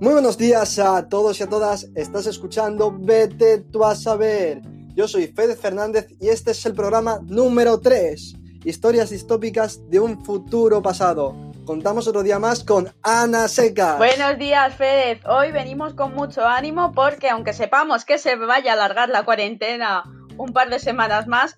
Muy buenos días a todos y a todas. Estás escuchando Vete tú a saber. Yo soy Fede Fernández y este es el programa número 3. Historias distópicas de un futuro pasado. Contamos otro día más con Ana Seca. Buenos días, Fede. Hoy venimos con mucho ánimo porque aunque sepamos que se vaya a alargar la cuarentena un par de semanas más,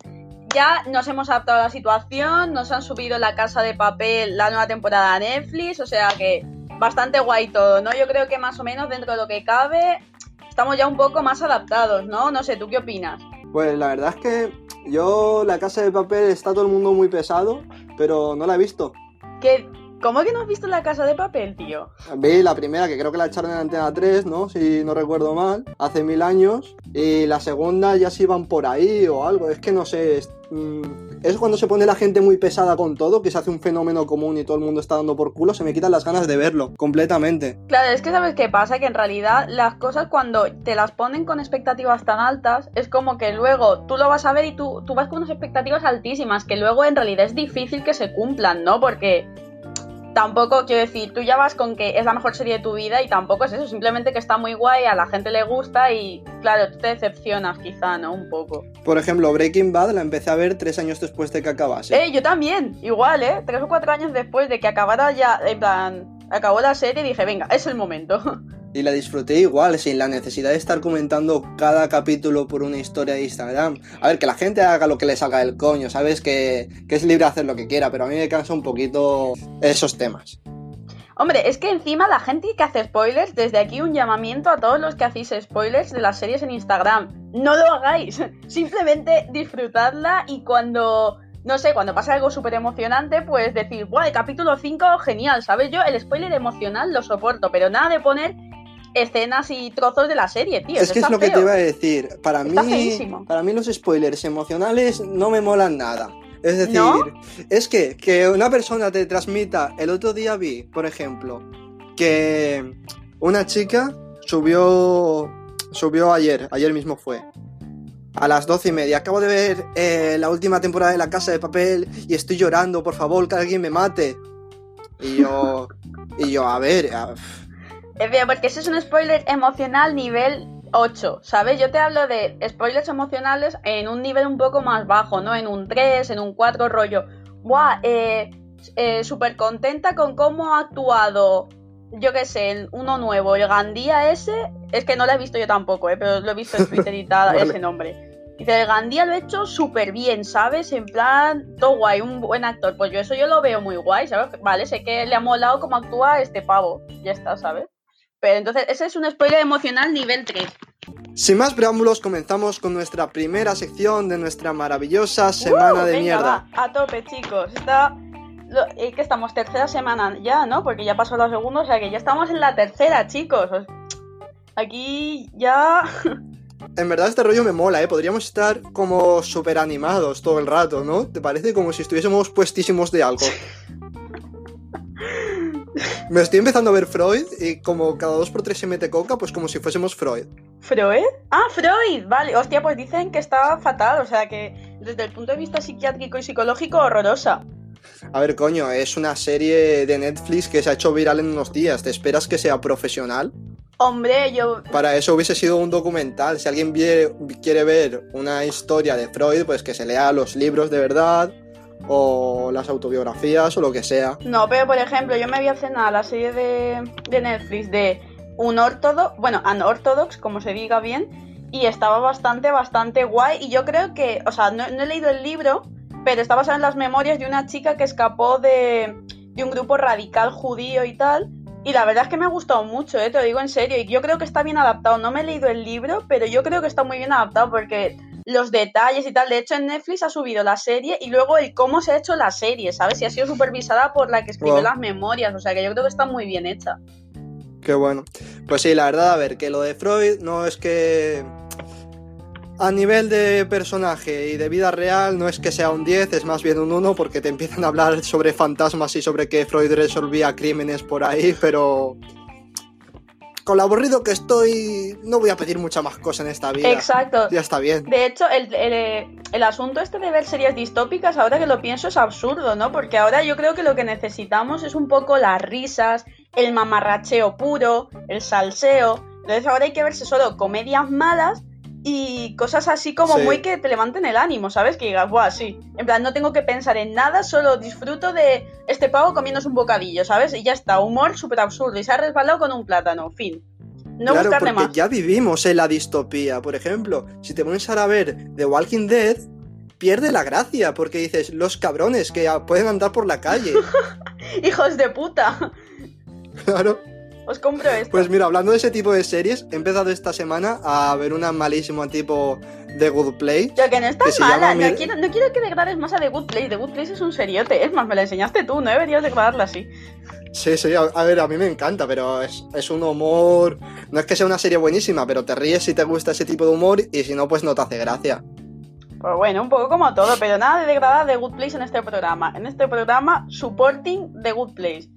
ya nos hemos adaptado a la situación, nos han subido la casa de papel la nueva temporada de Netflix, o sea que bastante guay todo, ¿no? Yo creo que más o menos dentro de lo que cabe estamos ya un poco más adaptados, ¿no? No sé, ¿tú qué opinas? Pues la verdad es que yo la casa de papel está todo el mundo muy pesado, pero no la he visto. ¿Qué? ¿Cómo que no has visto la casa de papel, tío? Vi la primera, que creo que la echaron en Antena 3, ¿no? Si no recuerdo mal, hace mil años. Y la segunda ya se iban por ahí o algo. Es que no sé. Es cuando se pone la gente muy pesada con todo, que se hace un fenómeno común y todo el mundo está dando por culo, se me quitan las ganas de verlo, completamente. Claro, es que sabes qué pasa, que en realidad las cosas cuando te las ponen con expectativas tan altas, es como que luego tú lo vas a ver y tú, tú vas con unas expectativas altísimas, que luego en realidad es difícil que se cumplan, ¿no? Porque tampoco quiero decir, tú ya vas con que es la mejor serie de tu vida y tampoco es eso, simplemente que está muy guay, a la gente le gusta y claro, tú te decepcionas quizá, ¿no? Un poco. Por ejemplo, Breaking Bad la empecé a ver tres años después de que acabase. Eh, yo también, igual, ¿eh? Tres o cuatro años después de que acabara ya, en plan, acabó la serie y dije, venga, es el momento. Y la disfruté igual, sin la necesidad de estar comentando cada capítulo por una historia de Instagram. A ver, que la gente haga lo que le salga del coño, ¿sabes? Que, que es libre hacer lo que quiera, pero a mí me cansa un poquito esos temas. Hombre, es que encima la gente que hace spoilers, desde aquí un llamamiento a todos los que hacéis spoilers de las series en Instagram. No lo hagáis, simplemente disfrutadla y cuando no sé, cuando pasa algo súper emocionante, pues decir, guau, el capítulo 5, genial, ¿sabes? Yo el spoiler emocional lo soporto, pero nada de poner escenas y trozos de la serie, tío. Es que es lo que te iba a decir. Para mí, para mí los spoilers emocionales no me molan nada. Es decir, es que, que una persona te transmita. El otro día vi, por ejemplo, que una chica subió. Subió ayer, ayer mismo fue. A las doce y media. Acabo de ver eh, la última temporada de La Casa de Papel y estoy llorando, por favor, que alguien me mate. Y yo. y yo, a ver. Bien, porque ese es un spoiler emocional nivel 8, ¿sabes? Yo te hablo de spoilers emocionales en un nivel un poco más bajo, ¿no? En un 3, en un 4 rollo. Buah, eh, eh, súper contenta con cómo ha actuado, yo qué sé, uno nuevo, el Gandía ese, es que no lo he visto yo tampoco, ¿eh? Pero lo he visto en Twitter y tal, ese nombre. Dice, el Gandía lo ha hecho súper bien, ¿sabes? En plan, todo guay, un buen actor. Pues yo eso yo lo veo muy guay, ¿sabes? Vale, sé que le ha molado cómo actúa este pavo. Ya está, ¿sabes? Pero entonces, ese es un spoiler emocional nivel 3. Sin más preámbulos, comenzamos con nuestra primera sección de nuestra maravillosa semana de mierda. a tope, chicos. Está. Es que estamos tercera semana ya, ¿no? Porque ya pasó la segunda, o sea que ya estamos en la tercera, chicos. Aquí ya. En verdad este rollo me mola, ¿eh? Podríamos estar como súper animados todo el rato, ¿no? ¿Te parece como si estuviésemos puestísimos de algo? Me estoy empezando a ver Freud y como cada dos por tres se mete coca, pues como si fuésemos Freud. ¿Freud? Ah, Freud, vale. Hostia, pues dicen que está fatal, o sea que desde el punto de vista psiquiátrico y psicológico, horrorosa. A ver, coño, es una serie de Netflix que se ha hecho viral en unos días. ¿Te esperas que sea profesional? Hombre, yo... Para eso hubiese sido un documental. Si alguien quiere ver una historia de Freud, pues que se lea los libros de verdad o las autobiografías o lo que sea. No, pero por ejemplo, yo me vi a cenar la serie de, Netflix de un ortodox, bueno, unorthodox, como se diga bien, y estaba bastante, bastante guay. Y yo creo que, o sea, no, he leído el libro, pero está basado en las memorias de una chica que escapó de, de un grupo radical judío y tal. Y la verdad es que me ha gustado mucho, ¿eh? te lo digo en serio. Y yo creo que está bien adaptado. No me he leído el libro, pero yo creo que está muy bien adaptado porque los detalles y tal. De hecho, en Netflix ha subido la serie y luego el cómo se ha hecho la serie, ¿sabes? Y ha sido supervisada por la que escribió las memorias. O sea que yo creo que está muy bien hecha. Qué bueno. Pues sí, la verdad, a ver, que lo de Freud no es que. A nivel de personaje y de vida real, no es que sea un 10, es más bien un 1, porque te empiezan a hablar sobre fantasmas y sobre que Freud resolvía crímenes por ahí, pero con lo aburrido que estoy, no voy a pedir mucha más cosa en esta vida. Exacto. Ya está bien. De hecho, el, asunto este de ver series distópicas, ahora que lo pienso, es absurdo, ¿no? Porque ahora yo creo que lo que necesitamos es un poco las risas, el mamarracheo puro, el salseo. Entonces ahora hay que verse solo comedias malas y cosas así como muy que te levanten el ánimo, ¿sabes? Que digas, guau, sí. En plan, no tengo que pensar en nada, solo disfruto de este pavo comiéndose un bocadillo, ¿sabes? Y ya está, humor súper absurdo y se ha resbalado con un plátano, fin. No claro, porque ya vivimos en la distopía. Por ejemplo, si te pones a ver The Walking Dead, pierde la gracia, porque dices, los cabrones que pueden andar por la calle. Hijos de puta. Claro. Os compro esto. Pues mira, hablando de ese tipo de series, he empezado esta semana a ver una malísima tipo The Good Place. Ya que no está mala, no, quiero, no quiero que degrades más a The Good Place. The Good Place es un seriote, es más, me la enseñaste tú, no deberías degradarla así. Sí, sí, a, ver, a mí me encanta, pero es, es, un humor. No es que sea una serie buenísima, pero te ríes si te gusta ese tipo de humor y si no, pues no te hace gracia. Pues bueno, un poco como todo, pero nada de degradar The Good Place en este programa. En este programa, supporting The Good Place.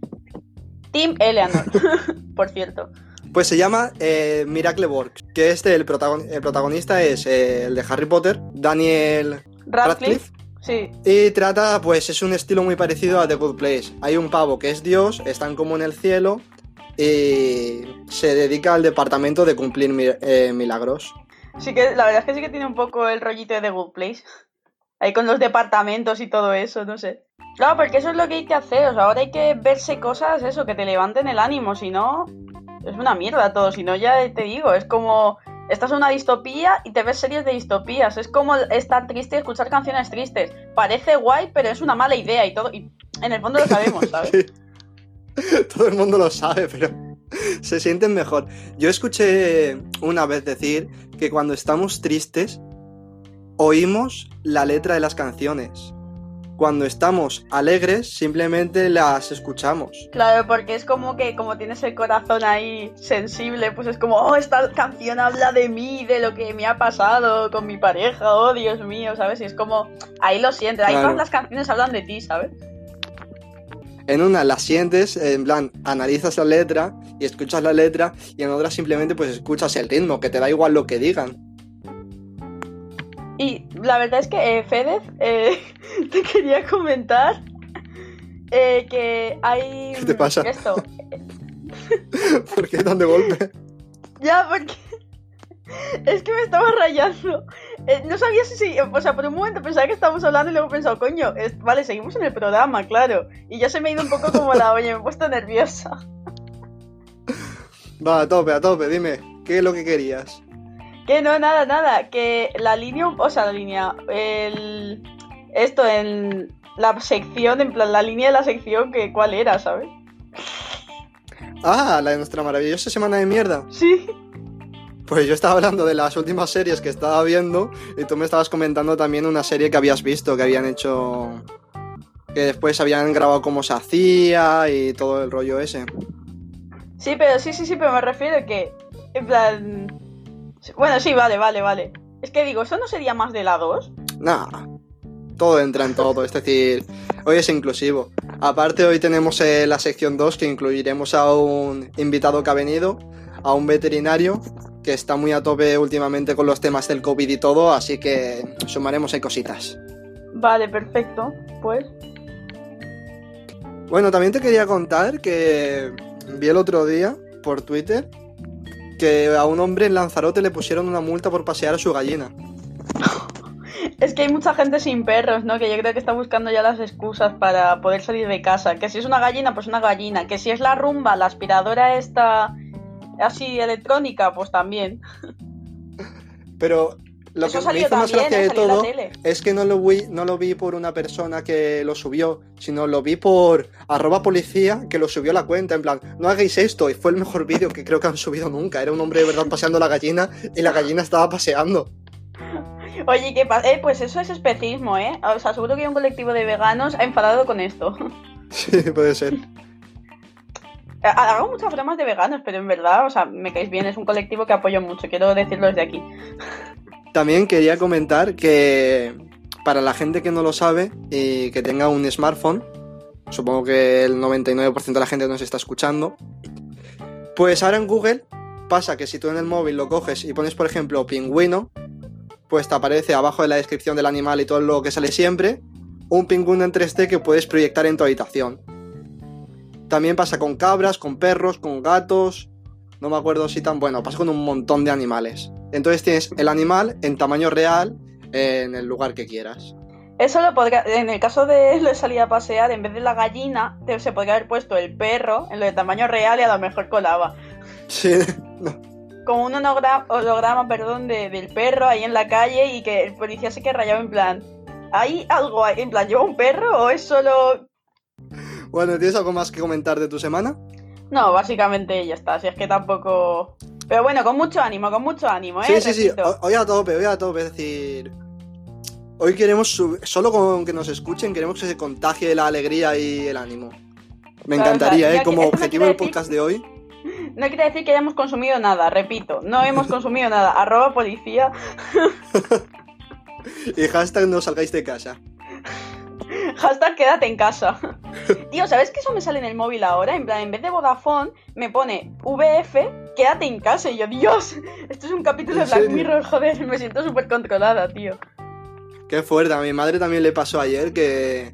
Team Eleanor, por cierto. Pues se llama eh, Miracle Works, que este, el, protagonista es eh, el de Harry Potter, Daniel Radcliffe. Sí. Y trata, pues es un estilo muy parecido a The Good Place. Hay un pavo que es Dios, están como en el cielo y se dedica al departamento de cumplir eh, milagros. Sí que la verdad es que sí que tiene un poco el rollito de The Good Place. Ahí con los departamentos y todo eso, no sé. Claro, porque eso es lo que hay que hacer. O sea, ahora hay que verse cosas, eso, que te levanten el ánimo. Si no, es una mierda todo. Si no, ya te digo, es como. Estás en una distopía y te ves series de distopías. Es como estar triste y escuchar canciones tristes. Parece guay, pero es una mala idea y todo. Y en el fondo lo sabemos, ¿sabes? todo el mundo lo sabe, pero se sienten mejor. Yo escuché una vez decir que cuando estamos tristes, oímos la letra de las canciones cuando estamos alegres simplemente las escuchamos. Claro, porque es como que como tienes el corazón ahí sensible, pues es como, oh, esta canción habla de mí, de lo que me ha pasado con mi pareja, oh, Dios mío, ¿sabes? Y es como, ahí lo sientes, ahí todas las canciones hablan de ti, ¿sabes? En una la sientes, en plan, analizas la letra y escuchas la letra, y en otra simplemente pues escuchas el ritmo, que te da igual lo que digan. Y la verdad es que, eh, Fedez, eh, te quería comentar eh, que hay... ¿Qué te pasa? Esto. ¿Por qué tan de golpe? Ya, porque... Es que me estaba rayando. Eh, no sabía si, O sea, por un momento pensaba que estábamos hablando y luego he pensado, coño, vale, seguimos en el programa, claro. Y ya se me ha ido un poco como la oye, me he puesto nerviosa. Va, a tope, a tope, dime, ¿qué es lo que querías? Que no, nada, nada. Que la línea, o sea, la línea, el, esto en la sección, en plan, la línea de la sección, que cuál era, ¿sabes? Ah, la de nuestra maravillosa semana de mierda. Sí. Pues yo estaba hablando de las últimas series que estaba viendo y tú me estabas comentando también una serie que habías visto, que habían hecho... que después habían grabado cómo se hacía y todo el rollo ese. Sí, pero sí, sí, sí, pero me refiero a que, en plan, bueno, sí, vale, vale, vale. Es que digo, ¿eso no sería más de la 2? Nah, todo entra en todo, es decir, hoy es inclusivo. Aparte, hoy tenemos eh, la sección 2 que incluiremos a un invitado que ha venido, a un veterinario que está muy a tope últimamente con los temas del COVID y todo, así que sumaremos ahí cositas. Vale, perfecto, pues. Bueno, también te quería contar que vi el otro día por Twitter que a un hombre en Lanzarote le pusieron una multa por pasear a su gallina. Es que hay mucha gente sin perros, ¿no? Que yo creo que está buscando ya las excusas para poder salir de casa. Que si es una gallina, pues una gallina. Que si es la rumba, la aspiradora esta así electrónica, pues también. Pero lo que me hizo más gracia de todo es que no lo, vi, no lo vi por una persona que lo subió, sino lo vi por arroba policía que lo subió a la cuenta, en plan, no hagáis esto, y fue el mejor vídeo que creo que han subido nunca. Era un hombre de verdad paseando la gallina y la gallina estaba paseando. Oye, ¿qué pasa? Eh, pues eso es especismo, ¿eh? O sea, seguro que hay un colectivo de veganos enfadado con esto. Sí, puede ser. Hago muchas bromas de veganos, pero en verdad, o sea, me caéis bien, es un colectivo que apoyo mucho, quiero decirlo desde aquí. También quería comentar que para la gente que no lo sabe y que tenga un smartphone, supongo que el 99% de la gente nos está escuchando, pues ahora en Google pasa que si tú en el móvil lo coges y pones, por ejemplo, pingüino, pues te aparece abajo de la descripción del animal y todo lo que sale siempre, un pingüino en 3D que puedes proyectar en tu habitación. También pasa con cabras, con perros, con gatos. No me acuerdo si tan bueno, pasa con un montón de animales. Entonces tienes el animal en tamaño real en el lugar que quieras. Eso lo podría, en el caso de salir a pasear, en vez de la gallina, se podría haber puesto el perro en lo de tamaño real y a lo mejor colaba. Sí, Como un holograma, perdón, del perro ahí en la calle y que el policía se que rayaba en plan. ¿Hay algo en plan, lleva un perro o es solo bueno, ¿tienes algo más que comentar de tu semana? No, básicamente ya está, si es que tampoco... Pero bueno, con mucho ánimo, con mucho ánimo, ¿eh? Sí, sí, sí, hoy a tope, hoy a tope, es decir... Hoy queremos, solo con que nos escuchen, queremos que se contagie la alegría y el ánimo. Me encantaría, ¿eh? Como objetivo del podcast de hoy. No quiere decir que hayamos consumido nada, repito, no hemos consumido nada. Arroba policía. y hashtag no salgáis de casa. Hashtag quédate en casa. Tío, ¿sabes que eso me sale en el móvil ahora? En plan, en vez de Vodafone, me pone VF, quédate en casa. Y yo, Dios, esto es un capítulo de Black Mirror, joder, me siento súper controlada, tío. Qué fuerte, a mi madre también le pasó ayer que,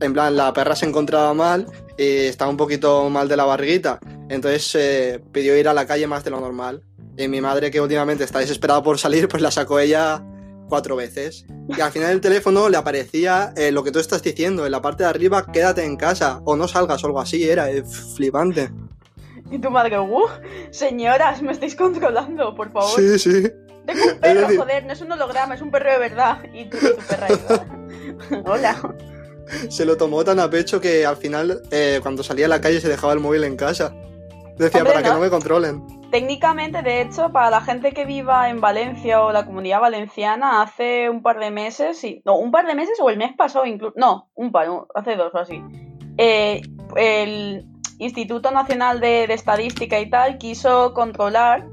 en plan, la perra se encontraba mal y estaba un poquito mal de la barriguita. Entonces eh, pidió ir a la calle más de lo normal. Y mi madre, que últimamente está desesperada por salir, pues la sacó ella cuatro veces. Y al final del teléfono le aparecía eh, lo que tú estás diciendo, en la parte de arriba, quédate en casa o no salgas o algo así, era eh, flipante. Y tu madre, uh, señoras, me estáis controlando, por favor. Sí, sí. Tengo un perro, joder, no es un holograma, es un perro de verdad. Y tu, perra Hola. Se lo tomó tan a pecho que al final, eh, cuando salía a la calle, se dejaba el móvil en casa. Decía, para que no me controlen. Técnicamente, de hecho, para la gente que viva en Valencia o la comunidad valenciana, hace un par de meses, sí, no, un par de meses o el mes pasado incluso, no, un par, hace dos o así, eh, el Instituto Nacional de, Estadística y tal quiso controlar,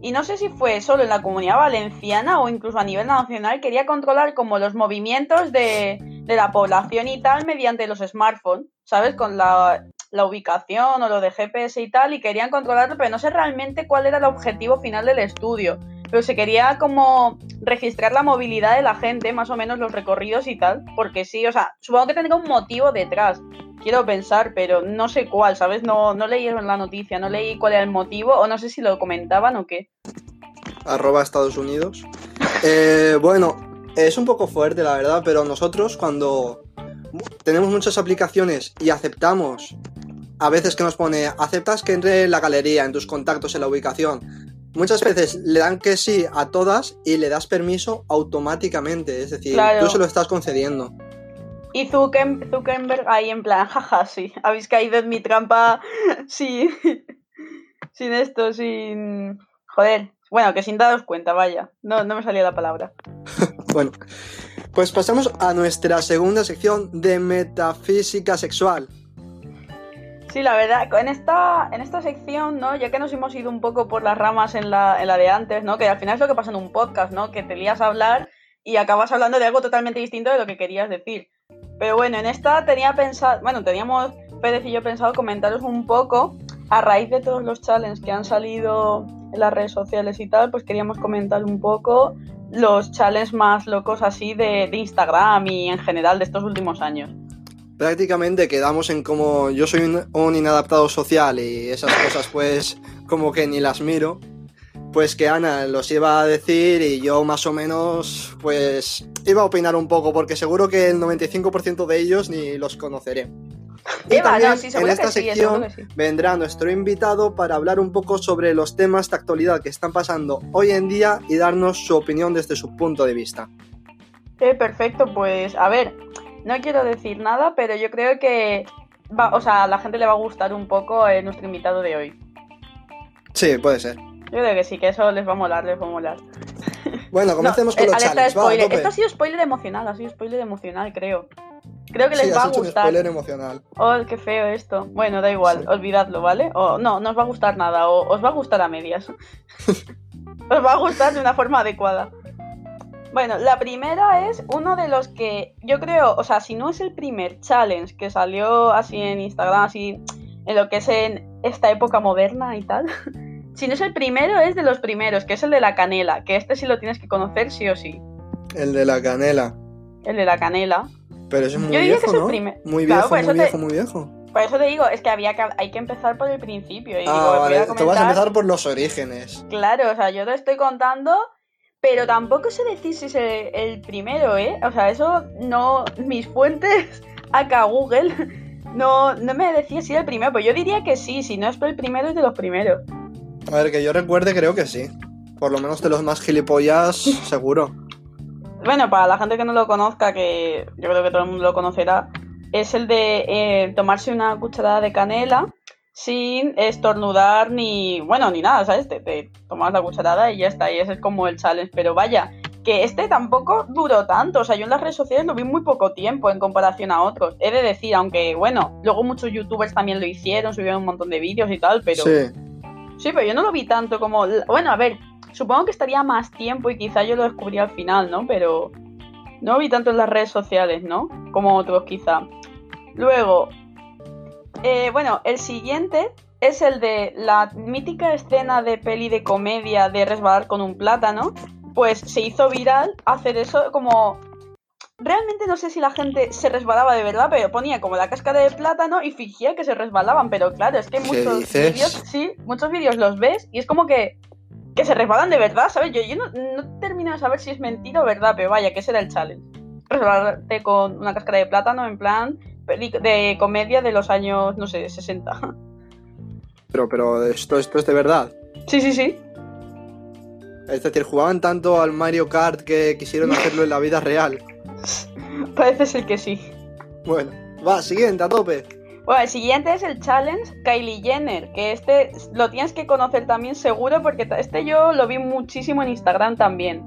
y no sé si fue solo en la comunidad valenciana o incluso a nivel nacional, quería controlar como los movimientos de, de la población y tal mediante los smartphones, ¿sabes? Con la la ubicación o lo de GPS y tal, y querían controlarlo, pero no sé realmente cuál era el objetivo final del estudio. Pero se quería como registrar la movilidad de la gente, más o menos los recorridos y tal, porque sí, o sea, supongo que tendría un motivo detrás, quiero pensar, pero no sé cuál, ¿sabes? No, no leí la noticia, no leí cuál era el motivo, o no sé si lo comentaban o qué. Arroba Estados Unidos. Eh, bueno, es un poco fuerte, la verdad, pero nosotros cuando tenemos muchas aplicaciones y aceptamos a veces que nos pone, aceptas que entre en la galería, en tus contactos, en la ubicación. Muchas veces le dan que sí a todas y le das permiso automáticamente, es decir, tú se lo estás concediendo. Y Zuckerberg ahí en plan, jaja, sí, habéis caído en mi trampa, sí, sin esto, sin... Joder, bueno, que sin daros cuenta, vaya, no, no me salía la palabra. bueno, pues pasamos a nuestra segunda sección de metafísica sexual. Sí, la verdad, en esta, en esta sección, ¿no? Ya que nos hemos ido un poco por las ramas en la, en la de antes, ¿no? Que al final es lo que pasa en un podcast, ¿no? Que te lías a hablar y acabas hablando de algo totalmente distinto de lo que querías decir. Pero bueno, en esta tenía pensado, bueno, teníamos Pérez y yo pensado comentaros un poco, a raíz de todos los challenges que han salido en las redes sociales y tal, pues queríamos comentar un poco los challenges más locos así de, de Instagram y en general de estos últimos años prácticamente quedamos en como yo soy un, inadaptado social y esas cosas pues como que ni las miro, pues que Ana los iba a decir y yo más o menos pues iba a opinar un poco porque seguro que el 95% de ellos ni los conoceré. Y también en esta sección vendrá nuestro invitado para hablar un poco sobre los temas de actualidad que están pasando hoy en día y darnos su opinión desde su punto de vista. Eh, perfecto, pues a ver, no quiero decir nada, pero yo creo que va, o sea, a la gente le va a gustar un poco eh, nuestro invitado de hoy. Sí, puede ser. Yo creo que sí, que eso les va a molar, les va a molar. Bueno, comencemos con los challenges. Esto ha sido spoiler emocional, ha sido spoiler emocional, creo. Creo que les va a gustar. Un spoiler emocional. Oh, qué feo esto. Bueno, da igual, olvidadlo, ¿vale? O no, no os va a gustar nada, o os va a gustar a medias. os va a gustar de una forma adecuada. Bueno, la primera es uno de los que yo creo, o sea, si no es el primer challenge que salió así en Instagram, así en lo que es en esta época moderna y tal, si no es el primero, es de los primeros, que es el de la canela, que este sí lo tienes que conocer sí o sí. El de la canela. El de la canela. Pero es muy viejo, ¿no? Muy viejo, muy viejo, muy viejo. Por eso te digo, es que había que, hay que empezar por el principio. Y ah, vale. Tú vas a empezar por los orígenes. Claro, o sea, yo te estoy contando, pero tampoco sé decir si es el, primero, ¿eh? O sea, eso no. Mis fuentes, acá Google, no, no me decía si era el primero. Pues yo diría que sí, si no es el primero, es de los primeros. A ver, que yo recuerde, creo que sí. Por lo menos de los más gilipollas, seguro. Bueno, para la gente que no lo conozca, que yo creo que todo el mundo lo conocerá, es el de eh, tomarse una cucharada de canela sin estornudar ni, bueno, ni nada, ¿sabes? Te, tomas la cucharada y ya está, y ese es como el challenge. Pero vaya, que este tampoco duró tanto, o sea, yo en las redes sociales lo vi muy poco tiempo en comparación a otros. He de decir, aunque, bueno, luego muchos youtubers también lo hicieron, subieron un montón de vídeos y tal, pero... Sí. Sí, pero yo no lo vi tanto como... Bueno, a ver, supongo que estaría más tiempo y quizá yo lo descubrí al final, ¿no? Pero no lo vi tanto en las redes sociales, ¿no? Como otros quizá. Luego, eh, bueno, el siguiente es el de la mítica escena de peli de comedia de resbalar con un plátano. Pues se hizo viral hacer eso como... Realmente no sé si la gente se resbalaba de verdad, pero ponía como la cáscara de plátano y fingía que se resbalaban. Pero claro, es que muchos vídeos, sí, muchos vídeos los ves y es como que, que se resbalan de verdad, ¿sabes? Yo, yo no, no termino de saber si es mentira o verdad, pero vaya, que ese era el challenge. Resbalarte con una cáscara de plátano en plan de comedia de los años, no sé, 60. Pero, pero esto, esto es de verdad. Sí, sí, sí. Es decir, jugaban tanto al Mario Kart que quisieron hacerlo en la vida real. Parece ser que sí. Bueno, va, siguiente, a tope. Bueno, el siguiente es el challenge Kylie Jenner, que este lo tienes que conocer también seguro porque este yo lo vi muchísimo en Instagram también.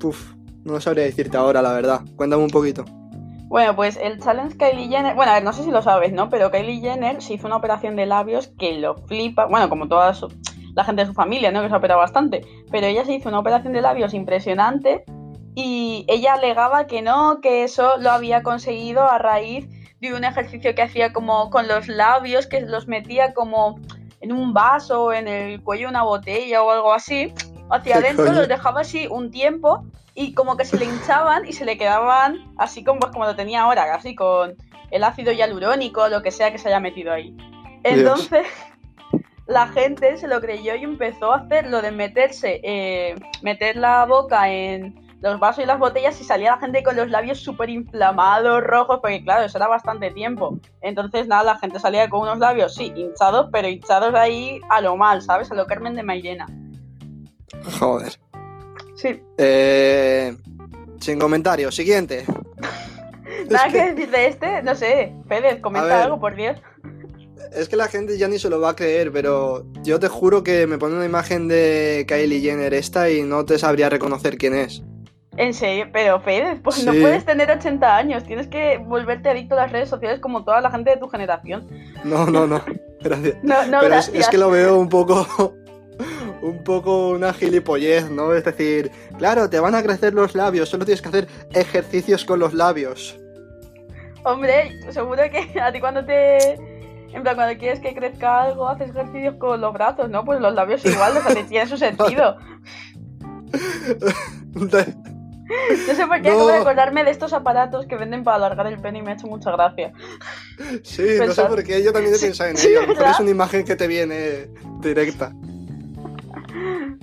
Puf, no sabría decirte ahora, la verdad. Cuéntame un poquito. Bueno, pues el challenge Kylie Jenner, bueno, a ver, no sé si lo sabes, ¿no? Pero Kylie Jenner se hizo una operación de labios que lo flipa, bueno, como toda la gente de su familia, ¿no? Que se ha operado bastante, pero ella se hizo una operación de labios impresionante y ella alegaba que no, que eso lo había conseguido a raíz de un ejercicio que hacía como con los labios, que los metía como en un vaso, en el cuello de una botella o algo así, hacia adentro, los dejaba así un tiempo y como que se le hinchaban y se le quedaban así como, pues, como lo tenía ahora, así con el ácido hialurónico, lo que sea que se haya metido ahí. Entonces, la gente se lo creyó y empezó a hacer lo de meterse, eh, meter la boca en los vasos y las botellas y salía la gente con los labios súper inflamados, rojos, porque claro, eso era bastante tiempo. Entonces, nada, la gente salía con unos labios, sí, hinchados, pero hinchados ahí a lo mal, ¿sabes? A lo Carmen de Mairena. Joder. Sí. Eh, sin comentarios. Siguiente. Nada que decir de este, no sé. Pérez, comenta algo, por Dios. Es que la gente ya ni se lo va a creer, pero yo te juro que me pone una imagen de Kylie Jenner esta y no te sabría reconocer quién es. En serio, pero Fede, pues no puedes tener 80 años, tienes que volverte adicto a las redes sociales como toda la gente de tu generación. No, no, no, gracias. No, no, pero Es, que lo veo un poco un poco una gilipollez, ¿no? Es decir, claro, te van a crecer los labios, solo tienes que hacer ejercicios con los labios. Hombre, seguro que a ti cuando te... En plan, cuando quieres que crezca algo, haces ejercicios con los brazos, ¿no? Pues los labios igual, o sea, tiene su sentido. No sé por qué acabo de acordarme de estos aparatos que venden para alargar el pene y me ha hecho mucha gracia. Sí, no sé por qué, yo también he pensado en ello. es una imagen que te viene directa.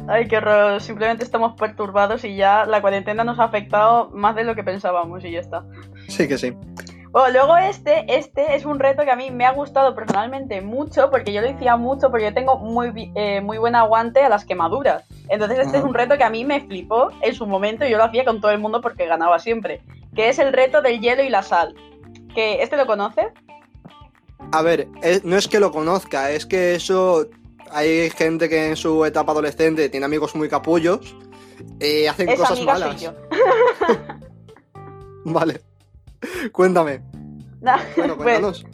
Ay, qué horror. Simplemente estamos perturbados y ya la cuarentena nos ha afectado más de lo que pensábamos y ya está. Sí que sí. Bueno, luego este, este es un reto que a mí me ha gustado personalmente mucho porque yo lo hacía mucho porque yo tengo muy, eh, muy buen aguante a las quemaduras. Entonces este es un reto que a mí me flipó en su momento y yo lo hacía con todo el mundo porque ganaba siempre. Que es el reto del hielo y la sal. Que ¿Este lo conoce? A ver, no es que lo conozca, es que eso hay gente que en su etapa adolescente tiene amigos muy capullos y hacen cosas malas. vale. Cuéntame. bueno, pues, cuéntanos.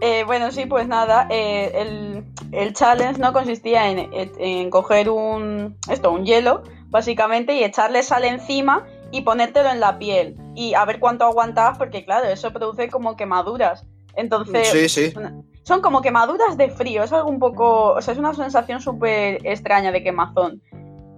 Eh, bueno, sí, pues nada, eh, el, challenge no consistía en, coger un esto, un hielo, básicamente, y echarle sal encima y ponértelo en la piel. Y a ver cuánto aguantabas, porque claro, eso produce como quemaduras. Entonces, sí, sí son como quemaduras de frío, es algo un poco, o sea, es una sensación súper extraña de quemazón.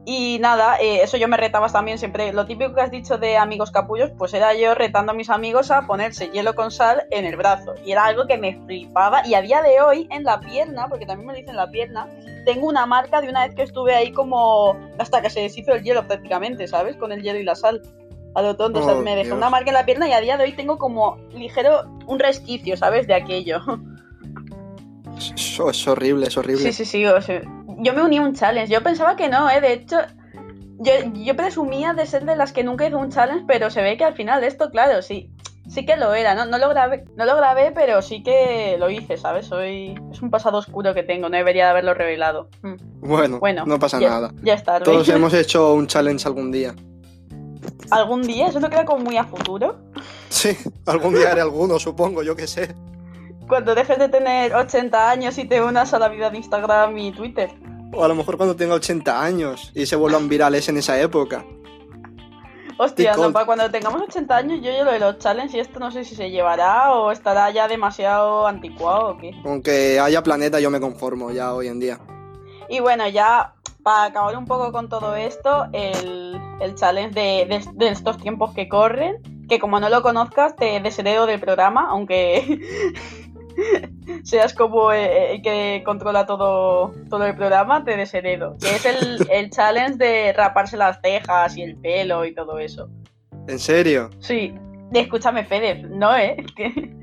Y nada, eh, eso yo me retaba también siempre. Lo típico que has dicho de amigos capullos, pues era yo retando a mis amigos a ponerse hielo con sal en el brazo. Y era algo que me flipaba. Y a día de hoy, en la pierna, porque también me lo dicen en la pierna, tengo una marca de una vez que estuve ahí como hasta que se deshizo el hielo prácticamente, ¿sabes? Con el hielo y la sal. A lo tonto, o sea, oh, me dejó una marca en la pierna y a día de hoy tengo como ligero un resquicio, ¿sabes? De aquello. Eso es horrible, es horrible. Sí, sí, sí. O sea, yo me uní a un challenge. Yo pensaba que no, ¿eh? De hecho, yo, yo presumía de ser de las que nunca hizo un challenge, pero se ve que al final esto, claro, sí. Sí que lo era, no, no, lo grabé, no lo grabé, pero sí que lo hice, ¿sabes? Soy, es un pasado oscuro que tengo, no debería de haberlo revelado. Mm. Bueno, bueno, no pasa nada. Ya está. Todos hemos hecho un challenge algún día. ¿Algún día? ¿Eso no queda como muy a futuro? Sí, algún día haré alguno, supongo, yo qué sé. Cuando dejes de tener 80 años y te unas a la vida de Instagram y Twitter. O a lo mejor cuando tenga 80 años y se vuelvan virales en esa época. Hostia, no, para cuando tengamos 80 años yo ya lo de los challenges y esto no sé si se llevará o estará ya demasiado anticuado o qué. Aunque haya planeta yo me conformo ya hoy en día. Y bueno, ya para acabar un poco con todo esto, el, challenge de, de, estos tiempos que corren, que como no lo conozcas te desheredo del programa, aunque seas como eh, el, que controla todo, todo el programa, te desheredo. Que es el, challenge de raparse las cejas y el pelo y todo eso. ¿En serio? Sí. Escúchame, Fede, no, ¿eh?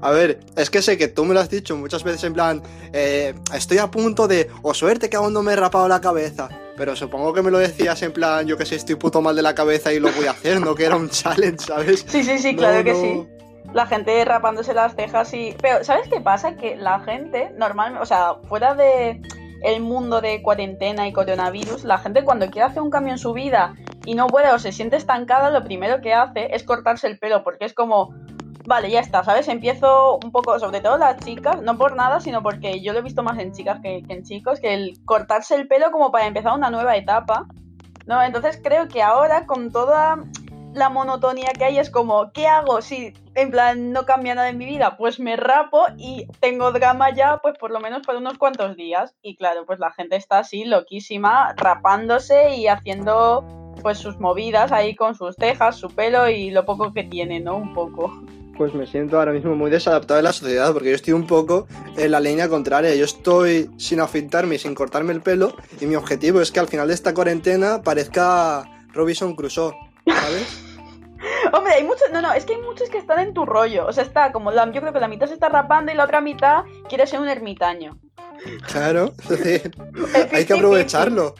A ver, es que sé que tú me lo has dicho muchas veces en plan, eh, estoy a punto de, o suerte que aún no me he rapado la cabeza. Pero supongo que me lo decías en plan, yo que sé, estoy puto mal de la cabeza y lo voy a hacer, no que era un challenge, ¿sabes? Sí, sí, sí, claro que sí la gente rapándose las cejas y... Pero, ¿sabes qué pasa? Que la gente, normalmente, o sea, fuera de el mundo de cuarentena y coronavirus, la gente cuando quiere hacer un cambio en su vida y no puede o se siente estancada, lo primero que hace es cortarse el pelo, porque es como, vale, ya está, ¿sabes? Empiezo un poco, sobre todo las chicas, no por nada, sino porque yo lo he visto más en chicas que, que en chicos, que el cortarse el pelo como para empezar una nueva etapa, ¿no? Entonces creo que ahora con toda la monotonía que hay es como, ¿qué hago? Si en plan no cambia nada en mi vida, pues me rapo y tengo drama ya, pues por lo menos por unos cuantos días. Y claro, pues la gente está así loquísima, rapándose y haciendo pues sus movidas ahí con sus cejas, su pelo y lo poco que tiene, ¿no? Un poco. Pues me siento ahora mismo muy desadaptado a la sociedad porque yo estoy un poco en la línea contraria. Yo estoy sin afeitarme y sin cortarme el pelo y mi objetivo es que al final de esta cuarentena parezca Robinson Crusoe, ¿sabes? Hombre, hay muchos. No, no, es que hay muchos que están en tu rollo. O sea, está como. La, yo creo que la mitad se está rapando y la otra mitad quiere ser un ermitaño. Claro, hay que aprovecharlo.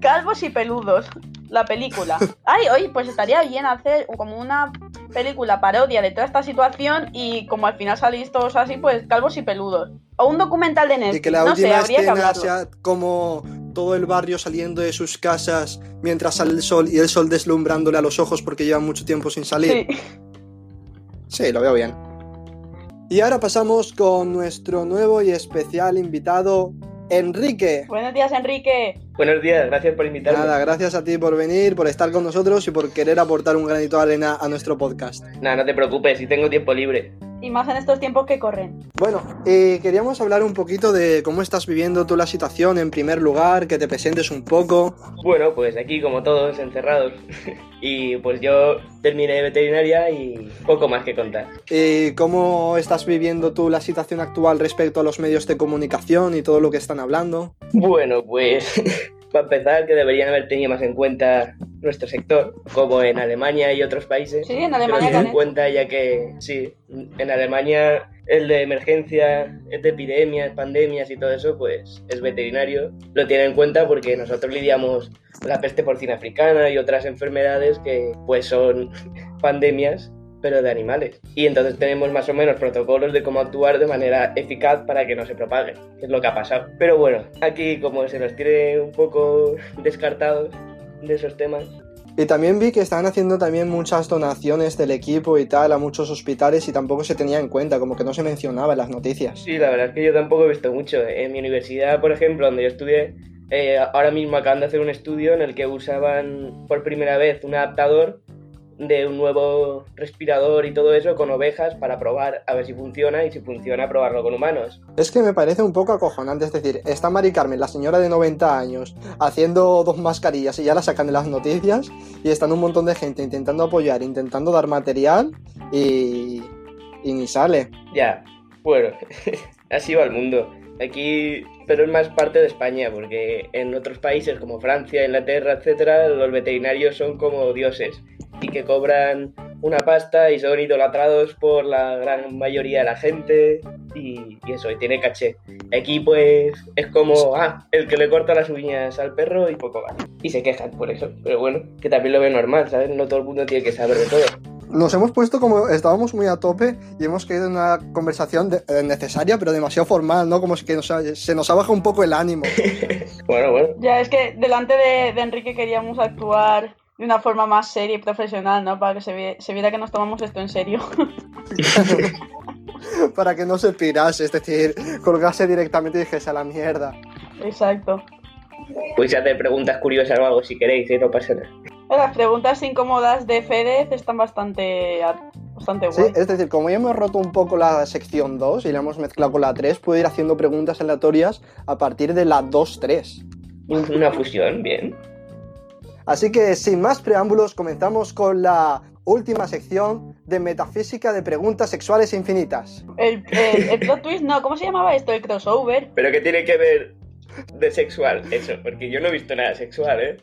Calvos y peludos, la película. Ay, oye, pues estaría bien hacer como una película parodia de toda esta situación y como al final salís todos así, pues calvos y peludos. O un documental de Netflix. Y que la última escena sea como todo el barrio saliendo de sus casas mientras sale el sol y el sol deslumbrándole a los ojos porque lleva mucho tiempo sin salir. Sí. sí, lo veo bien. Y ahora pasamos con nuestro nuevo y especial invitado, Enrique. Buenos días, Enrique. Buenos días, gracias por invitarme. Nada, gracias a ti por venir, por estar con nosotros y por querer aportar un granito de arena a nuestro podcast. Nada, no te preocupes, si tengo tiempo libre y más en estos tiempos que corren. Bueno, eh, queríamos hablar un poquito de cómo estás viviendo tú la situación en primer lugar, que te presentes un poco. Bueno, pues aquí como todos, encerrados. y pues yo terminé veterinaria y poco más que contar. ¿Y cómo estás viviendo tú la situación actual respecto a los medios de comunicación y todo lo que están hablando? Bueno, pues para empezar, que deberían haber tenido más en cuenta nuestro sector, como en Alemania y otros países. Sí, en Alemania. En cuenta ya que, sí, en Alemania el de emergencia, el de epidemias, pandemias y todo eso, pues es veterinario. Lo tienen en cuenta porque nosotros lidiamos la peste porcina africana y otras enfermedades que pues son pandemias pero de animales. Y entonces tenemos más o menos protocolos de cómo actuar de manera eficaz para que no se propague, que es lo que ha pasado. Pero bueno, aquí como se nos tiene un poco descartados de esos temas. Y también vi que estaban haciendo también muchas donaciones del equipo y tal a muchos hospitales y tampoco se tenía en cuenta, como que no se mencionaba en las noticias. Sí, la verdad es que yo tampoco he visto mucho. En mi universidad, por ejemplo, donde yo estudié, eh, ahora mismo acaban de hacer un estudio en el que usaban por primera vez un adaptador de un nuevo respirador y todo eso con ovejas para probar a ver si funciona y si funciona probarlo con humanos. Es que me parece un poco acojonante, es decir, está Mari Carmen, la señora de 90 años, haciendo dos mascarillas y ya la sacan de las noticias y están un montón de gente intentando apoyar, intentando dar material y, y ni sale. Ya, bueno, así va el mundo. Aquí, pero es más parte de España, porque en otros países como Francia, Inglaterra, etcétera, los veterinarios son como dioses y que cobran una pasta y son idolatrados por la gran mayoría de la gente y, eso, y tiene caché. Aquí pues es como, ah, el que le corta las uñas al perro y poco más. Y se quejan por eso, pero bueno, que también lo ve normal, ¿sabes? No todo el mundo tiene que saber de todo nos hemos puesto como estábamos muy a tope y hemos caído en una conversación eh, necesaria, pero demasiado formal, ¿no? Como que se nos ha bajado un poco el ánimo. bueno, bueno. Ya, es que delante de, Enrique queríamos actuar de una forma más seria y profesional, ¿no? Para que se, se viera que nos tomamos esto en serio. Para que no se pirase, es decir, colgase directamente y dijese a la mierda. Exacto. Pues hacer preguntas curiosas o algo si queréis, ¿eh? no pasa nada. Las preguntas incómodas de Fedez están bastante, bastante buenas. Sí, es decir, como ya hemos roto un poco la sección 2 y la hemos mezclado con la 3, puedo ir haciendo preguntas aleatorias a partir de la 2-3. Una fusión, bien. Así que sin más preámbulos, comenzamos con la última sección de metafísica de preguntas sexuales infinitas. El, el plot twist, no, ¿cómo se llamaba esto? El crossover. Pero ¿qué tiene que ver de sexual eso? Porque yo no he visto nada sexual, ¿eh?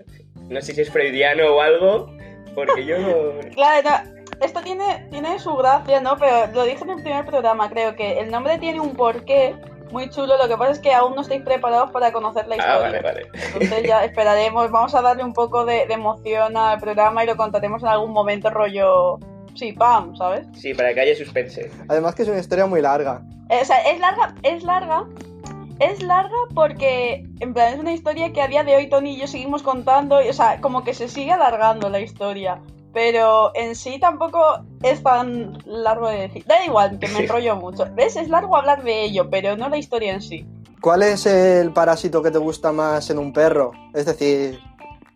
No sé si es freudiano o algo, porque yo no... Claro, esto tiene, tiene su gracia, ¿no? Pero lo dije en el primer programa, creo que el nombre tiene un porqué muy chulo, lo que pasa es que aún no estáis preparados para conocer la ah, historia. Ah, vale, vale. Entonces ya esperaremos, vamos a darle un poco de, emoción al programa y lo contaremos en algún momento rollo... Sí, pam, ¿sabes? Sí, para que haya suspense. Además que es una historia muy larga. o sea, es larga, es larga, es larga porque, en plan, es una historia que a día de hoy Tony y yo seguimos contando, y, o sea, como que se sigue alargando la historia. Pero en sí tampoco es tan largo de decir. Da igual, que me enrollo mucho. ¿Ves? Es largo hablar de ello, pero no la historia en sí. ¿Cuál es el parásito que te gusta más en un perro? Es decir,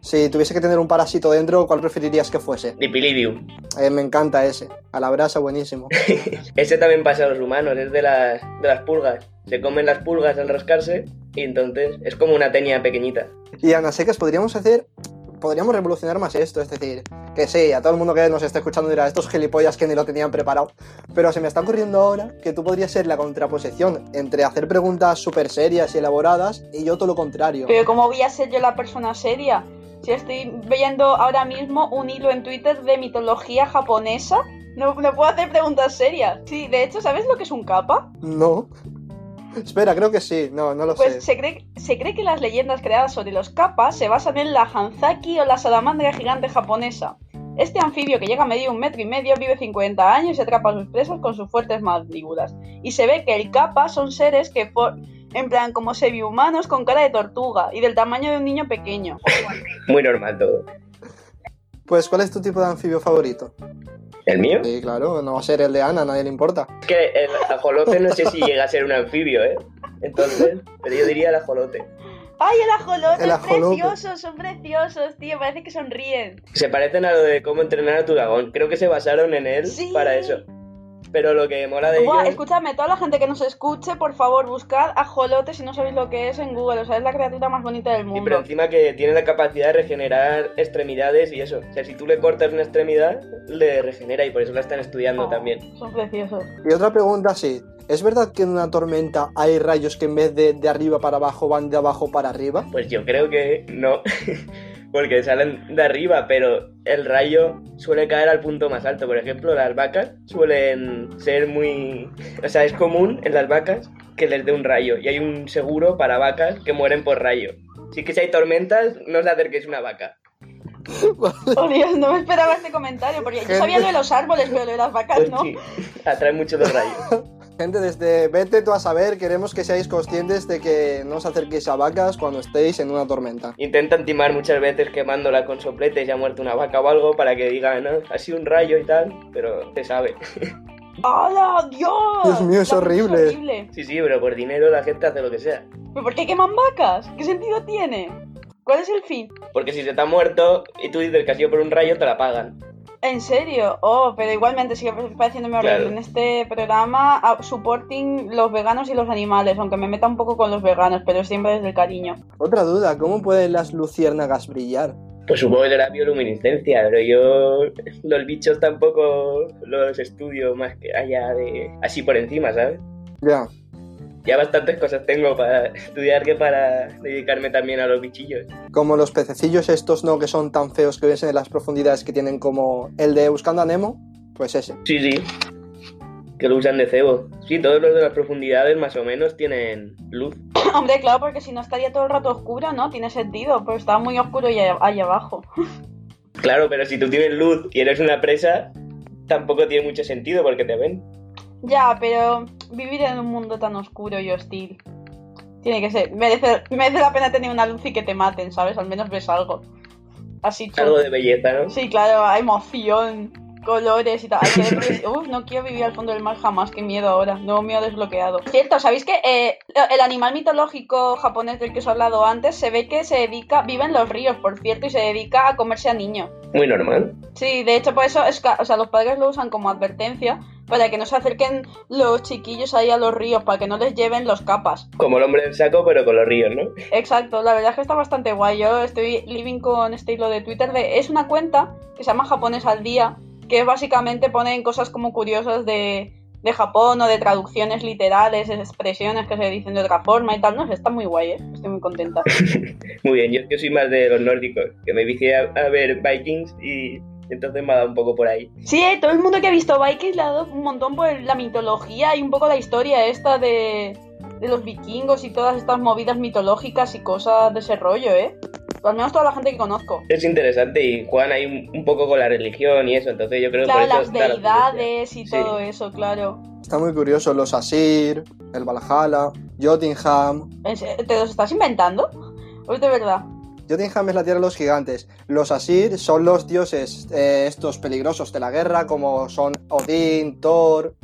si tuviese que tener un parásito dentro, ¿cuál preferirías que fuese? Dipilidium. Eh, me encanta ese. A la brasa, buenísimo. ese también pasa a los humanos, es de las, de las pulgas. Se comen las pulgas al rascarse y entonces es como una teña pequeñita. Y Ana Secas, podríamos hacer. Podríamos revolucionar más esto, es decir, que sí, a todo el mundo que nos esté escuchando dirá estos gilipollas que ni lo tenían preparado. Pero se me está ocurriendo ahora que tú podrías ser la contraposición entre hacer preguntas súper serias y elaboradas y yo todo lo contrario. Pero ¿cómo voy a ser yo la persona seria? Si estoy viendo ahora mismo un hilo en Twitter de mitología japonesa, no, no puedo hacer preguntas serias. Sí, de hecho, ¿sabes lo que es un kappa? No. Espera, creo que sí, no, no lo pues sé. Se cree, se cree que las leyendas creadas sobre los kappas se basan en la Hanzaki o la salamandra gigante japonesa. Este anfibio que llega a medir un metro y medio vive 50 años y atrapa a sus presas con sus fuertes mandíbulas. Y se ve que el kappa son seres que, en plan, como semi-humanos con cara de tortuga y del tamaño de un niño pequeño. Muy normal todo. Pues, ¿cuál es tu tipo de anfibio favorito? ¿El mío? Sí, claro, no va a ser el de Ana, a nadie le importa. Es que el ajolote no sé si llega a ser un anfibio, ¿eh? Entonces, pero yo diría el ajolote. ¡Ay, el ajolote! es precioso, son preciosos, tío, parece que sonríen. Se parecen a lo de cómo entrenar a tu dragón. Creo que se basaron en él para eso. Pero lo que mola de Buah, Escúchame, toda la gente que nos escuche, por favor, buscad ajolote si no sabéis lo que es en Google. O sea, es la criatura más bonita del mundo. Y pero encima que tiene la capacidad de regenerar extremidades y eso. O sea, si tú le cortas una extremidad, le regenera y por eso la están estudiando oh, también. Son preciosos. Y otra pregunta, sí. ¿Es verdad que en una tormenta hay rayos que en vez de de arriba para abajo van de abajo para arriba? Pues yo creo que no. porque salen de arriba, pero el rayo suele caer al punto más alto. Por ejemplo, las vacas suelen ser muy... O sea, es común en las vacas que les dé un rayo y hay un seguro para vacas que mueren por rayo. Así que si hay tormentas, no os acerquéis una vaca. Oh Dios, no me esperaba este comentario, porque yo sabía lo de los árboles, pero lo de las vacas no. Sí, atrae mucho los rayos. Gente, desde vete tú a saber, queremos que seáis conscientes de que no os acerquéis a vacas cuando estéis en una tormenta. Intentan timar muchas veces quemándola con sopletes y ha muerto una vaca o algo para que digan, no, ha sido un rayo y tal, pero se sabe. ¡Hala, Dios! Dios mío, es horrible. Sí, sí, pero por dinero la gente hace lo que sea. ¿Pero por qué queman vacas? ¿Qué sentido tiene? ¿Cuál es el fin? Porque si se te ha muerto y tú dices que ha sido por un rayo, te la pagan. ¿En serio? Oh, pero igualmente sigue pareciéndome horrible. En este programa, ah, supporting los veganos y los animales, aunque me meta un poco con los veganos, pero siempre desde el cariño. Otra duda, ¿cómo pueden las luciérnagas brillar? Pues supongo que será bioluminiscencia, pero yo los bichos tampoco los estudio más que allá de así por encima, ¿sabes? Ya ya bastantes cosas tengo para estudiar que para dedicarme también a los bichillos. Como los pececillos estos, ¿no? Que son tan feos que ves en las profundidades que tienen como el de Buscando a Nemo, pues ese. Sí, sí. Que lo usan de cebo. Sí, todos los de las profundidades más o menos tienen luz. Hombre, claro, porque si no estaría todo el rato oscuro, ¿no? Tiene sentido, pero está muy oscuro y ahí abajo. Claro, pero si tú tienes luz y eres una presa, tampoco tiene mucho sentido porque te ven. Ya, pero vivir en un mundo tan oscuro y hostil. Tiene que ser. Merece, merece la pena tener una luz y que te maten, ¿sabes? Al menos ves algo. Así Algo de belleza, ¿no? Sí, claro, emoción, colores y tal. Uf, no quiero vivir al fondo del mar jamás, qué miedo ahora. No miedo desbloqueado. Cierto, ¿sabéis que eh, el animal mitológico japonés del que os he hablado antes se ve que se dedica, vive en los ríos, por cierto, y se dedica a comerse a niños? Muy normal. Sí, de hecho, por eso, es, o sea, los padres lo usan como advertencia para que no se acerquen los chiquillos ahí a los ríos, para que no les lleven los capas. Como el hombre del saco, pero con los ríos, ¿no? Exacto, la verdad es que está bastante guay. Yo estoy living con este hilo de Twitter de... Es una cuenta que se llama Japonés al Día, que básicamente ponen cosas como curiosas de, de Japón o de traducciones literales, expresiones que se dicen de otra forma y tal. No sé, está muy guay, ¿eh? Estoy muy contenta. muy bien, yo, yo soy más de los nórdicos, que me vicié a ver Vikings y entonces me ha dado un poco por ahí. Sí, eh, todo el mundo que ha visto Vikings le ha dado un montón por la mitología y un poco la historia esta de, de los vikingos y todas estas movidas mitológicas y cosas de ese rollo, ¿eh? Al menos toda la gente que conozco. Es interesante y juegan ahí un, poco con la religión y eso, entonces yo creo que... Claro, las deidades y todo eso, claro. Está muy curioso, los Asir, el Valhalla, Jotunheim... ¿Te los estás inventando? ¿O es de verdad? Jotunheim es la tierra de los gigantes. Los Asir son los dioses eh, estos peligrosos de la guerra, como son Odín, Thor.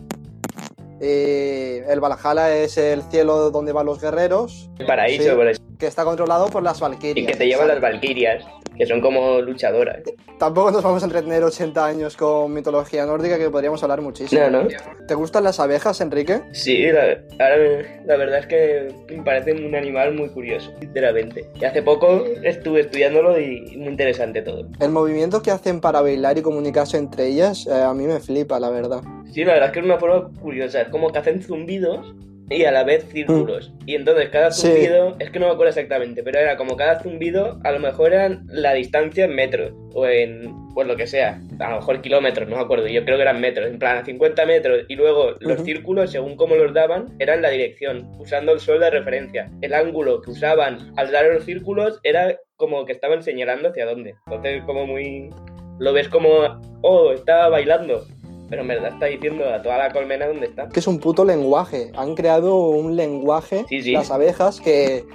el Valhalla es el cielo donde van los guerreros. El paraíso, por eso. Que está controlado por las Valquirias. Y que te llevan las Valquirias que son como luchadoras. Tampoco nos vamos a entretener 80 años con mitología nórdica, que podríamos hablar muchísimo. No, no. ¿Te gustan las abejas, Enrique? Sí, la, la verdad es que me parece un animal muy curioso, sinceramente. Y hace poco estuve estudiándolo y muy interesante todo. El movimiento que hacen para bailar y comunicarse entre ellas, eh, a mí me flipa, la verdad. Sí, la verdad es que es una forma curiosa. Es como que hacen zumbidos y a la vez círculos. Mm. Y entonces cada zumbido, es que no me acuerdo exactamente, pero era como cada zumbido a lo mejor eran la distancia en metros o en, pues lo que sea, a lo mejor kilómetros, no me acuerdo, yo creo que eran metros, en plan a 50 metros y luego los círculos, según cómo los daban, eran la dirección, usando el sol de referencia. El ángulo que usaban al dar los círculos era como que estaban señalando hacia dónde. Entonces como muy... Lo ves como, oh, estaba bailando pero en verdad está diciendo a toda la colmena dónde está. Que es un puto lenguaje. Han creado un lenguaje, las abejas, que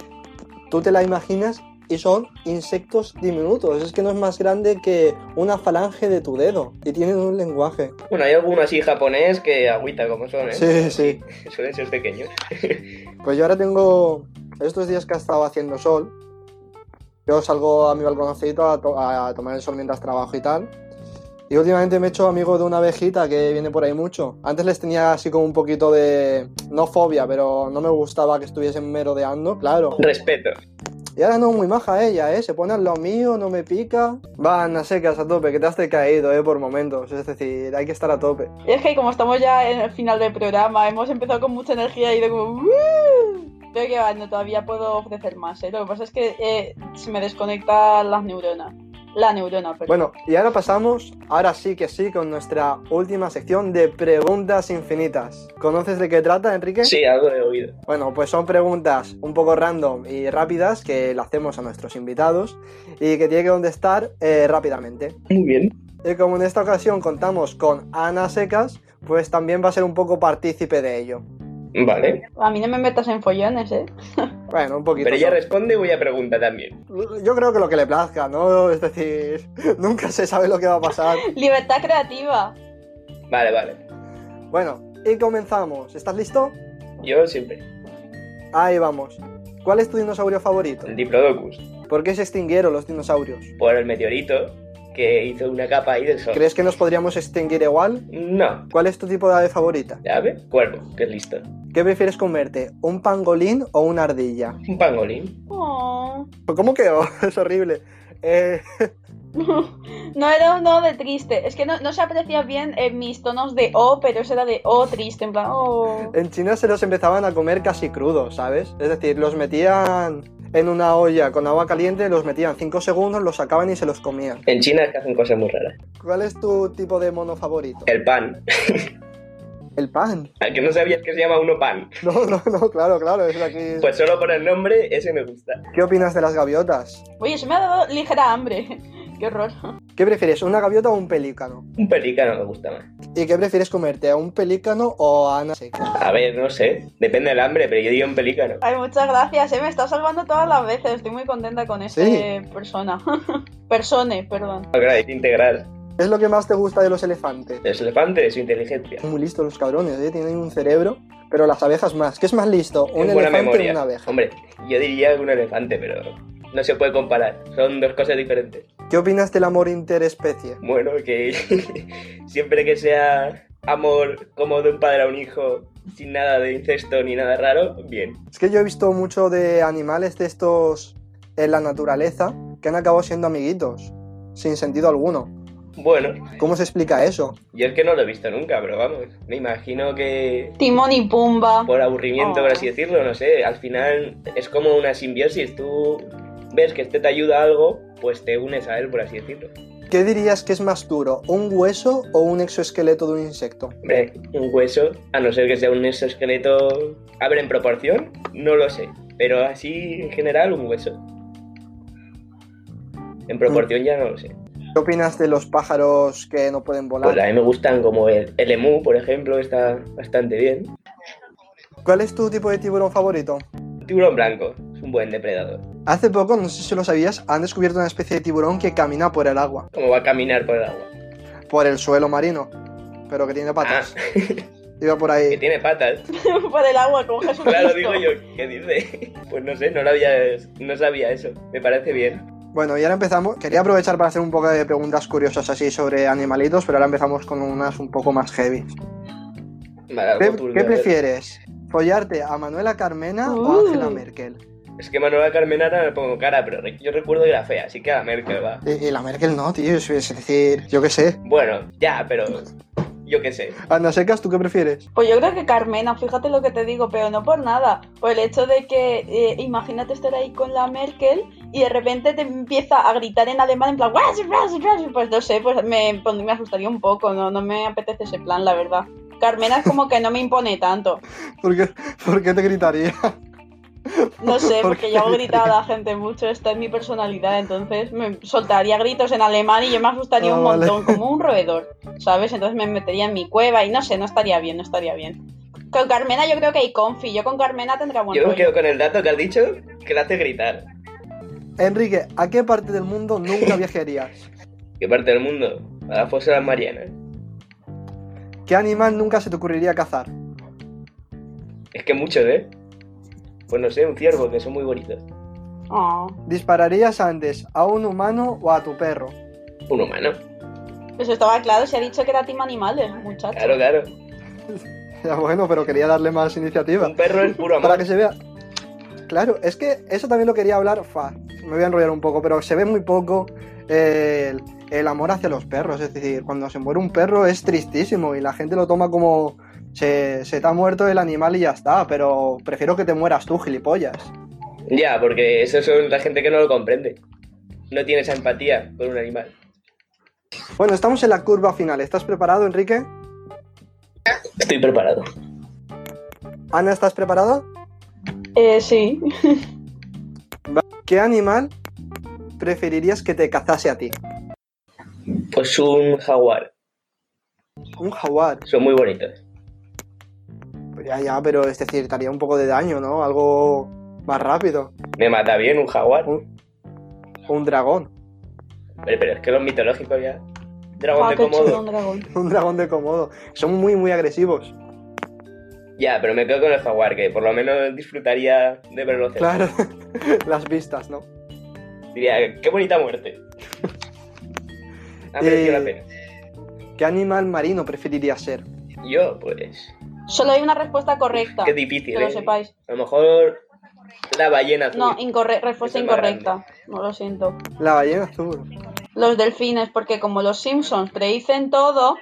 tú te la imaginas y son insectos diminutos. Es que no es más grande que una falange de tu dedo. Y tienen un lenguaje. Bueno, hay algunos así japonés que agüita como son, ¿eh? Sí, sí. Suelen ser pequeños. pues yo ahora tengo. Estos días que ha estado haciendo sol, yo salgo a mi balconcito a tomar el sol mientras trabajo y tal. Y últimamente me he hecho amigo de una abejita que viene por ahí mucho. Antes les tenía así como un poquito de. No fobia, pero no me gustaba que estuviesen merodeando, claro. Respeto. Y ahora no, muy maja ella, ¿eh? Se pone al lado mío, no me pica. Van a secas a tope, que te has caído, ¿eh? Por momentos. Es decir, hay que estar a tope. Y es que como estamos ya en el final del programa, hemos empezado con mucha energía y de como... Creo que no, todavía puedo ofrecer más, ¿eh? Lo que pasa es que eh, se me desconectan las neuronas la neurona. Perdón. Bueno, y ahora pasamos, ahora sí que sí, con nuestra última sección de preguntas infinitas. ¿Conoces de qué trata, Enrique? Sí, algo he oído. Bueno, pues son preguntas un poco random y rápidas que le hacemos a nuestros invitados y que tiene que contestar eh, rápidamente. Muy bien. Y como en esta ocasión contamos con Ana Secas, pues también va a ser un poco partícipe de ello. Vale. A mí no me metas en follones, ¿eh? Bueno, un poquito. Pero ella responde y voy a preguntar también. Yo creo que lo que le plazca, ¿no? Es decir, nunca se sabe lo que va a pasar. Libertad creativa. Vale, vale. Bueno, y comenzamos. ¿Estás listo? Yo siempre. Ahí vamos. ¿Cuál es tu dinosaurio favorito? El Diplodocus. ¿Por qué se extinguieron los dinosaurios? Por el meteorito que hizo una capa ahí del sol. ¿Crees que nos podríamos extinguir igual? No. ¿Cuál es tu tipo de ave favorita? ¿De ave? Cuervo, que es listo. ¿Qué prefieres comerte? ¿Un pangolín o una ardilla? Un pangolín. Oh. ¿Cómo que oh? Es horrible. Eh, No era un O de triste. Es que no, no se aprecia bien en mis tonos de O, pero eso era de O triste, en plan, oh. en China se los empezaban a comer casi crudos, ¿sabes? Es decir, los metían en una olla con agua caliente, los metían 5 segundos, los sacaban y se los comían. En China es que hacen cosas muy raras. ¿Cuál es tu tipo de mono favorito? El pan. El pan. Al que no sabías que se llama uno pan. No, no, no, claro, claro, es de aquí. Pues solo por el nombre, ese me gusta. ¿Qué opinas de las gaviotas? Oye, se me ha dado ligera hambre. Qué horror. ¿Qué prefieres, una gaviota o un pelícano? Un pelícano me gusta más. ¿Y qué prefieres comerte, a un pelícano o a Ana Seca? A ver, no sé. Depende del hambre, pero yo diría un pelícano. Ay, muchas gracias, eh, me está salvando todas las veces. Estoy muy contenta con esta Sí. persona. Persone, perdón. Agradece integral. ¿Qué es lo que más te gusta de los elefantes? Los elefantes, su inteligencia. Muy listos los cabrones, ¿eh? Tienen un cerebro, pero las abejas más. ¿Qué es más listo, un buena elefante memoria. o una abeja? Hombre, yo diría un elefante, pero no se puede comparar. Son dos cosas diferentes. ¿Qué opinas del amor interespecie? Bueno, que siempre que sea amor como de un padre a un hijo, sin nada de incesto ni nada raro, bien. Es que yo he visto mucho de animales de estos en la naturaleza que han acabado siendo amiguitos, sin sentido alguno. Bueno, ¿Cómo se explica eso? yo es que no lo he visto nunca, pero vamos, me imagino que Timón y Pumba. por aburrimiento, por Oh. así decirlo, no sé, al final es como una simbiosis. Tú ves que este te ayuda a algo, pues te unes a él, por así decirlo. ¿Qué dirías que es más duro, un hueso o un exoesqueleto de un insecto? Hombre, un hueso, a no ser que sea un exoesqueleto. A ver, en proporción, no lo sé. Pero así, en general, un hueso. En proporción ya no lo sé. ¿Qué opinas de los pájaros que no pueden volar? Pues a mí me gustan como el, el emú, por ejemplo, está bastante bien. ¿Cuál es tu tipo de tiburón favorito? Tiburón blanco, es un buen depredador. Hace poco, no sé si lo sabías, han descubierto una especie de tiburón que camina por el agua, Como va a caminar por el agua. por el suelo marino, pero que tiene Ah, patas. Iba por que ahí. tiene patas. Por el agua con Jesucristo. Claro, digo yo, ¿qué dice? Pues no sé, no lo había, no sabía eso. Me parece bien. Bueno, y ahora empezamos. Quería aprovechar para hacer un poco de preguntas curiosas así sobre animalitos, pero ahora empezamos con unas un poco más heavy. Vale, ¿Qué, qué prefieres? ¿Follarte a Manuela Carmena o a. Angela Merkel? Es que Manuela Carmenara me pongo cara, pero yo recuerdo que era fea, así que a Merkel va. Y, y la Merkel no, tío, es, decir, yo qué sé. Bueno, ya, pero yo qué sé. Anda secas, ¿tú qué prefieres? Pues yo creo que Carmena, fíjate lo que te digo, pero no por nada. Por el hecho de que, eh, imagínate estar ahí con la Merkel y de repente te empieza a gritar en alemán, en plan, pues no sé, pues me, me asustaría un poco, no, no me apetece ese plan, la verdad. Carmena es como que no me impone tanto. ¿Por qué, por qué te gritaría? No sé, ¿Por porque qué? yo hago gritar a la gente mucho, esta es mi personalidad, entonces me soltaría gritos en alemán y yo me asustaría Ah, un vale. montón, como un roedor, ¿sabes? Entonces me metería en mi cueva y no sé, no estaría bien, no estaría bien. Con Carmena yo creo que hay confi, yo con Carmena tendría buen Yo me quedo con el dato que has dicho que le hace gritar. Enrique, ¿a qué parte del mundo nunca viajarías? ¿Qué parte del mundo? A la fosa de las Marianas. ¿Qué animal nunca se te ocurriría cazar? Es que muchos, ¿eh? Pues no sé, un ciervo, que son muy bonitos. Oh, ¿Dispararías antes a un humano o a tu perro? Un humano. pues estaba claro, se ha dicho que era team animales, muchacho. Claro, claro. Ya bueno, pero quería darle más iniciativa. Un perro es puro Para amor. que se vea. Claro, es que eso también lo quería hablar. Fa, me voy a enrollar un poco, pero se ve muy poco eh, el, el amor hacia los perros. Es decir, cuando se muere un perro es tristísimo y la gente lo toma como se, se te ha muerto el animal y ya está. Pero prefiero que te mueras tú, gilipollas. Ya, porque eso son la gente que no lo comprende. No tiene esa empatía por un animal. Bueno, estamos en la curva final. ¿Estás preparado, Enrique? Estoy preparado. Ana, ¿estás preparada? Eh, sí. ¿Qué animal preferirías que te cazase a ti? Pues un jaguar. Un jaguar. Son muy bonitos. Ya, ya, pero es decir, te haría un poco de daño, ¿no? Algo más rápido. Me mata bien un jaguar. Un, un dragón. Pero, pero es que los mitológicos ya. Dragón Ah, de Komodo. un dragón. Un dragón de Komodo. Son muy, muy agresivos. Ya, pero me quedo con el jaguar, que por lo menos disfrutaría de verlo cerca. Claro. Las vistas, ¿no? Diría, qué bonita muerte. Ha merecido Eh, la pena. ¿Qué animal marino preferiría ser? Yo, pues. Solo hay una respuesta correcta. Qué difícil, Que lo ¿eh? sepáis. A lo mejor. La ballena azul. No, incorre- respuesta Esa incorrecta. No lo siento. La ballena azul. Los delfines, porque como los Simpsons predicen todo,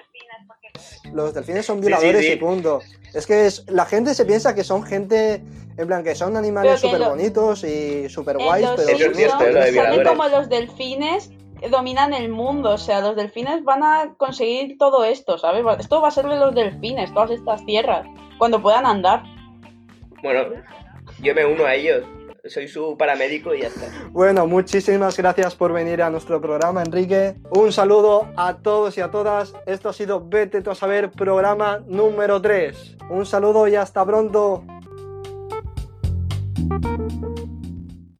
Los delfines son Sí, violadores sí, sí. y punto. Es que es, la gente se piensa que son gente, en plan, que son animales súper bonitos y súper guays, pero Eso es son cierto, Simpsons lo de salen violadores. como los delfines dominan el mundo. O sea, los delfines van a conseguir todo esto, ¿sabes? Esto va a ser de los delfines, todas estas tierras, cuando puedan andar. Bueno, yo me uno a ellos. Soy su paramédico y ya está. Bueno, muchísimas gracias por venir a nuestro programa, Enrique. Un saludo a todos y a todas. Esto ha sido Vete tú a saber, programa número 3. Un saludo y hasta pronto.